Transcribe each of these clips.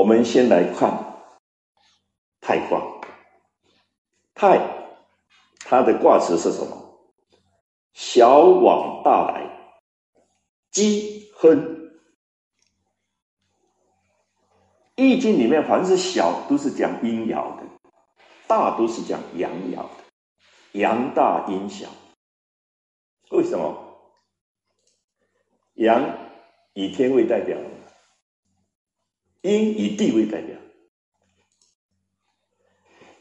我们先来看太卦。太，它的卦辞是什么？小往大来，积亨。易经里面凡是小都是讲阴爻的，大都是讲阳爻的，阳大阴小。为什么？阳以天为代表，阴以地为代表。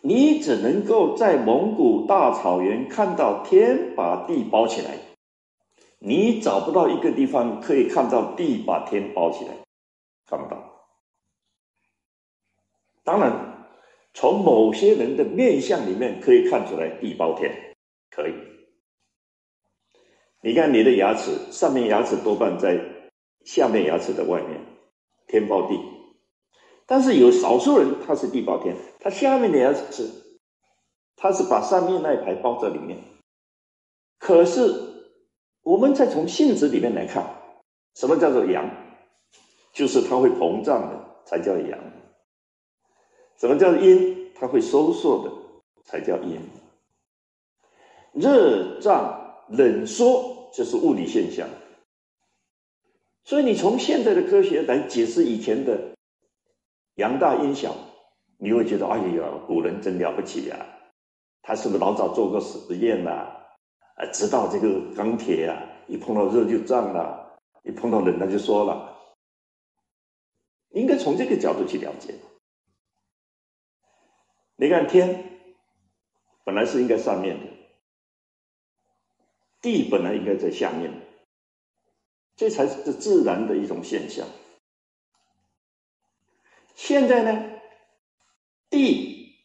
你只能够在蒙古大草原看到天把地包起来，你找不到一个地方可以看到地把天包起来，看不到。当然，从某些人的面相里面可以看出来地包天，可以。你看你的牙齿，上面牙齿多半在下面牙齿的外面，天包地。但是有少数人他是地包天，他下面的牙齿，他是把上面那一排包在里面。可是我们再从性质里面来看，什么叫做阳？就是它会膨胀的才叫阳。什么叫阴？它会收缩的才叫阴。热胀冷缩就是物理现象。所以你从现在的科学来解释以前的。阳大阴小，你会觉得哎呀，古人真了不起呀！他是不是老早做过实验呐？啊，知道这个钢铁啊，一碰到热就胀了，一碰到冷它就缩了。应该从这个角度去了解。你看天，本来是应该上面的，地本来应该在下面，这才是自然的一种现象。现在呢，地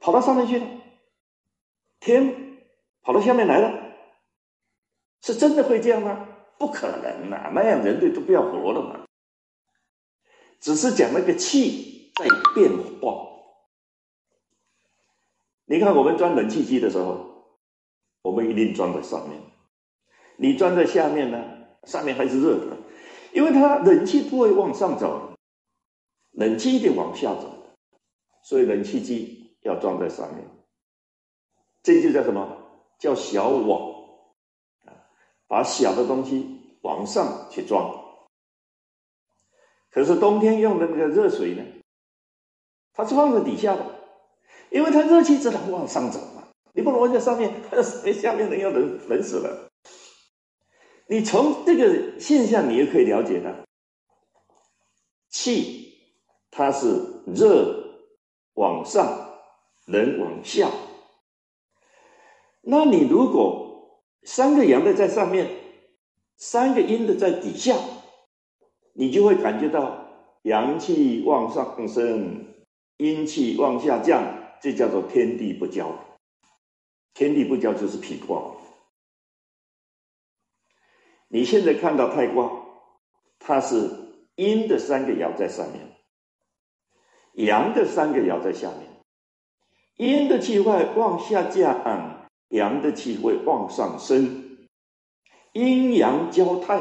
跑到上面去了，天跑到下面来了，是真的会这样吗？不可能啊，那样人类都不要活了嘛。只是讲那个气在变化。你看我们装冷气机的时候，我们一定装在上面，你装在下面呢，上面还是热的，因为它冷气不会往上走。冷气一定往下走，所以冷气机要装在上面。这就叫什么？叫小网啊，把小的东西往上去装。可是冬天用的那个热水呢，它是放在底下的，因为它热气只能往上走嘛，你不能往在上面，它下面人要冷冷死了。你从这个现象，你就可以了解到气。它是热往上，冷往下。那你如果三个阳的在上面，三个阴的在底下，你就会感觉到阳气往上升，阴气往下降，这叫做天地不交。天地不交就是脾卦。你现在看到太卦，它是阴的三个爻在上面。阳的三个爻在下面，阴的气会往下降，阳的气会往上升，阴阳交泰，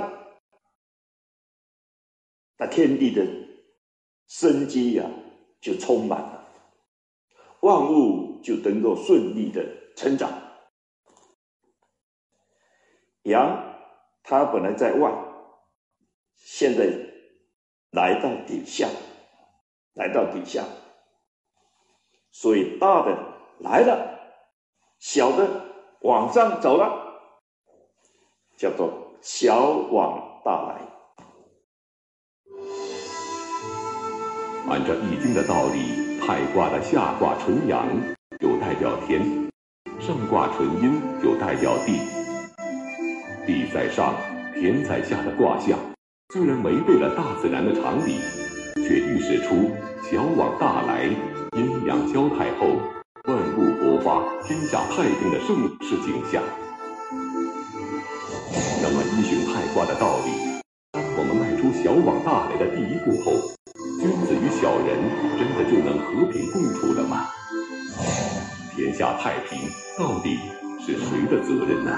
那天地的生机呀就充满了，万物就能够顺利的成长。阳它本来在外，现在来到底下。来到底下，所以大的来了，小的往上走了，叫做小往大来。按照易经的道理，太卦的下卦纯阳就代表天，上卦纯阴就代表地。地在上，天在下的卦象，虽然违背了大自然的常理，却预示出。小往大来，阴阳交泰后，万物勃发，天下太平的盛世景象。那么，依循太卦的道理，当我们迈出小往大来的第一步后，君子与小人真的就能和平共处了吗？天下太平到底是谁的责任呢？